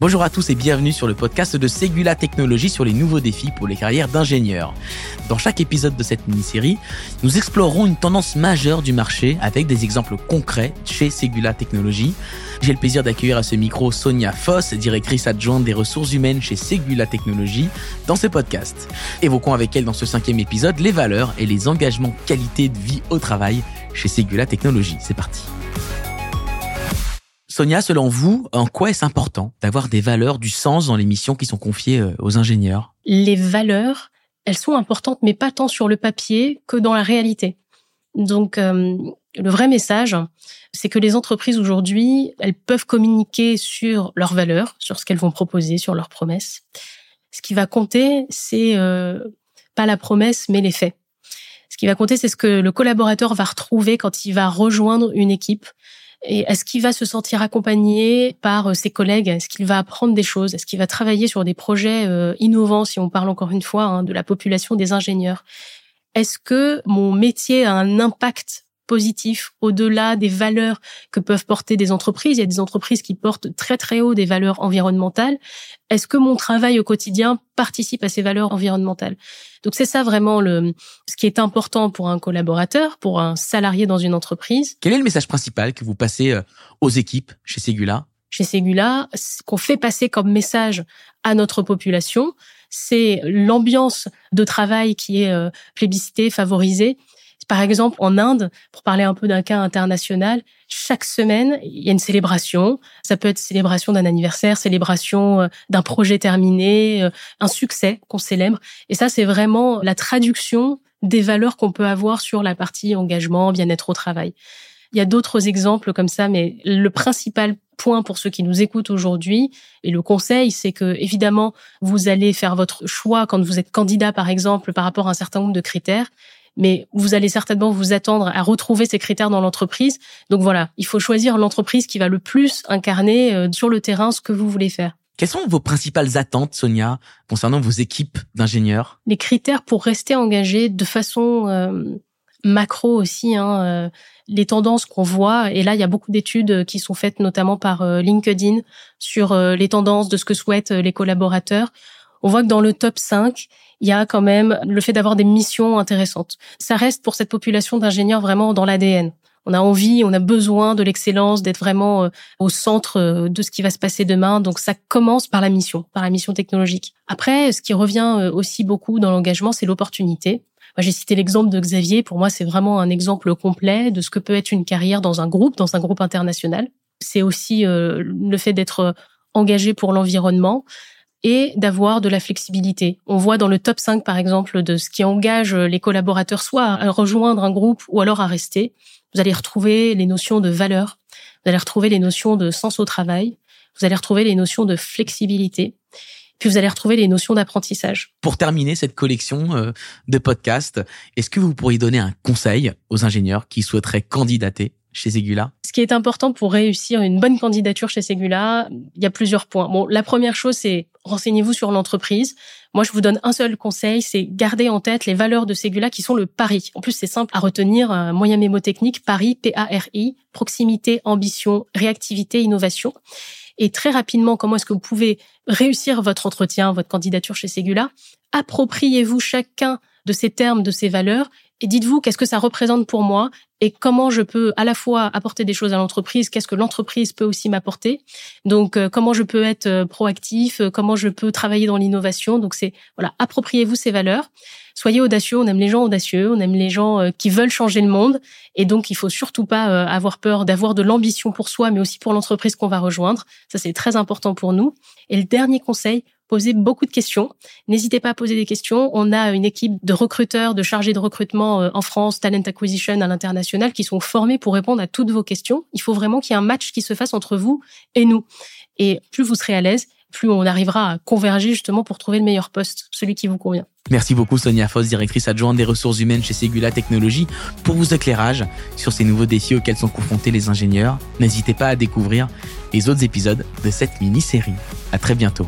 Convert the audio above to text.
Bonjour à tous et bienvenue sur le podcast de Segula Technologies sur les nouveaux défis pour les carrières d'ingénieurs. Dans chaque épisode de cette mini-série, nous explorerons une tendance majeure du marché avec des exemples concrets chez Segula Technologies. J'ai le plaisir d'accueillir à ce micro Sonia Foss, directrice adjointe des ressources humaines chez Segula Technologies, dans ce podcast. Évoquons avec elle dans ce cinquième épisode les valeurs et les engagements qualité de vie au travail chez Segula Technologies. C'est parti. Sonia, selon vous, en quoi est-ce important d'avoir des valeurs, du sens dans les missions qui sont confiées euh, aux ingénieurs? Les valeurs, elles sont importantes, mais pas tant sur le papier que dans la réalité. Donc, euh, le vrai message, c'est que les entreprises aujourd'hui, elles peuvent communiquer sur leurs valeurs, sur ce qu'elles vont proposer, sur leurs promesses. Ce qui va compter, c'est euh, pas la promesse, mais les faits. Ce qui va compter, c'est ce que le collaborateur va retrouver quand il va rejoindre une équipe, et est-ce qu'il va se sentir accompagné par euh, ses collègues? Est-ce qu'il va apprendre des choses? Est-ce qu'il va travailler sur des projets euh, innovants, si on parle encore une fois hein, de la population des ingénieurs? Est-ce que mon métier a un impact positif au-delà des valeurs que peuvent porter des entreprises. Il y a des entreprises qui portent très très haut des valeurs environnementales. Est-ce que mon travail au quotidien participe à ces valeurs environnementales? Donc c'est ça vraiment le ce qui est important pour un collaborateur, pour un salarié dans une entreprise. Quel est le message principal que vous passez euh, aux équipes chez Segula? Chez Segula, ce qu'on fait passer comme message à notre population, c'est l'ambiance de travail qui est euh, plébiscitée, favorisée, par exemple, en Inde, pour parler un peu d'un cas international, chaque semaine, il y a une célébration. Ça peut être célébration d'un anniversaire, célébration euh, d'un projet terminé, euh, un succès qu'on célèbre. Et ça, c'est vraiment la traduction des valeurs qu'on peut avoir sur la partie engagement, bien-être au travail. Il y a d'autres exemples comme ça, mais le principal point pour ceux qui nous écoutent aujourd'hui et le conseil, c'est que évidemment, vous allez faire votre choix quand vous êtes candidat, par exemple, par rapport à un certain nombre de critères mais vous allez certainement vous attendre à retrouver ces critères dans l'entreprise. Donc voilà, il faut choisir l'entreprise qui va le plus incarner euh, sur le terrain ce que vous voulez faire. Quelles sont vos principales attentes, Sonia, concernant vos équipes d'ingénieurs? Les critères pour rester engagé de façon euh, macro aussi, hein, euh, les tendances qu'on voit, et là il y a beaucoup d'études qui sont faites notamment par LinkedIn sur les tendances de ce que souhaitent les collaborateurs. On voit que dans le top 5, il y a quand même le fait d'avoir des missions intéressantes. Ça reste pour cette population d'ingénieurs vraiment dans l'ADN. On a envie, on a besoin de l'excellence, d'être vraiment euh, au centre euh, de ce qui va se passer demain. Donc ça commence par la mission, par la mission technologique. Après, ce qui revient euh, aussi beaucoup dans l'engagement, c'est l'opportunité. J'ai cité l'exemple de Xavier. Pour moi, c'est vraiment un exemple complet de ce que peut être une carrière dans un groupe, dans un groupe international. C'est aussi le fait d'être engagé pour l'environnement et d'avoir de la flexibilité. On voit dans le top 5, par exemple, de ce qui engage les collaborateurs soit à rejoindre un groupe ou alors à rester. Vous allez retrouver les notions de valeur, vous allez retrouver les notions de sens au travail, vous allez retrouver les notions de flexibilité, puis vous allez retrouver les notions d'apprentissage. Pour terminer cette collection euh, de podcasts, est-ce que vous pourriez donner un conseil aux ingénieurs qui souhaiteraient candidater chez Segula Ce qui est important pour réussir une bonne candidature chez Segula, il y a plusieurs points. Bon, la première chose, c'est renseignez-vous sur l'entreprise. Moi, je vous donne un seul conseil, c'est garder en tête les valeurs de Segula qui sont le pari. En plus, c'est simple à retenir, un moyen mémotechnique, pari, P-A-R-I, proximité, ambition, réactivité, innovation. Et très rapidement, comment est-ce que vous pouvez réussir votre entretien, votre candidature chez Segula Appropriez-vous chacun de ces termes, de ces valeurs, et dites-vous qu'est-ce que ça représente pour moi et comment je peux à la fois apporter des choses à l'entreprise, qu'est-ce que l'entreprise peut aussi m'apporter. Donc euh, comment je peux être euh, proactif, euh, comment je peux travailler dans l'innovation. Donc c'est voilà, appropriez-vous ces valeurs. Soyez audacieux, on aime les gens audacieux, on aime les gens qui veulent changer le monde et donc il faut surtout pas avoir peur d'avoir de l'ambition pour soi mais aussi pour l'entreprise qu'on va rejoindre. Ça c'est très important pour nous. Et le dernier conseil, posez beaucoup de questions. N'hésitez pas à poser des questions. On a une équipe de recruteurs, de chargés de recrutement euh, en France, Talent Acquisition à l'international, qui sont formés pour répondre à toutes vos questions. Il faut vraiment qu'il y ait un match qui se fasse entre vous et nous. Et plus vous serez à l'aise, plus on arrivera à converger justement pour trouver le meilleur poste, celui qui vous convient. Merci beaucoup Sonia Foss, directrice adjointe des ressources humaines chez Segula Technologies, pour vos éclairages sur ces nouveaux défis auxquels sont confrontés les ingénieurs. N'hésitez pas à découvrir les autres épisodes de cette mini-série. À très bientôt.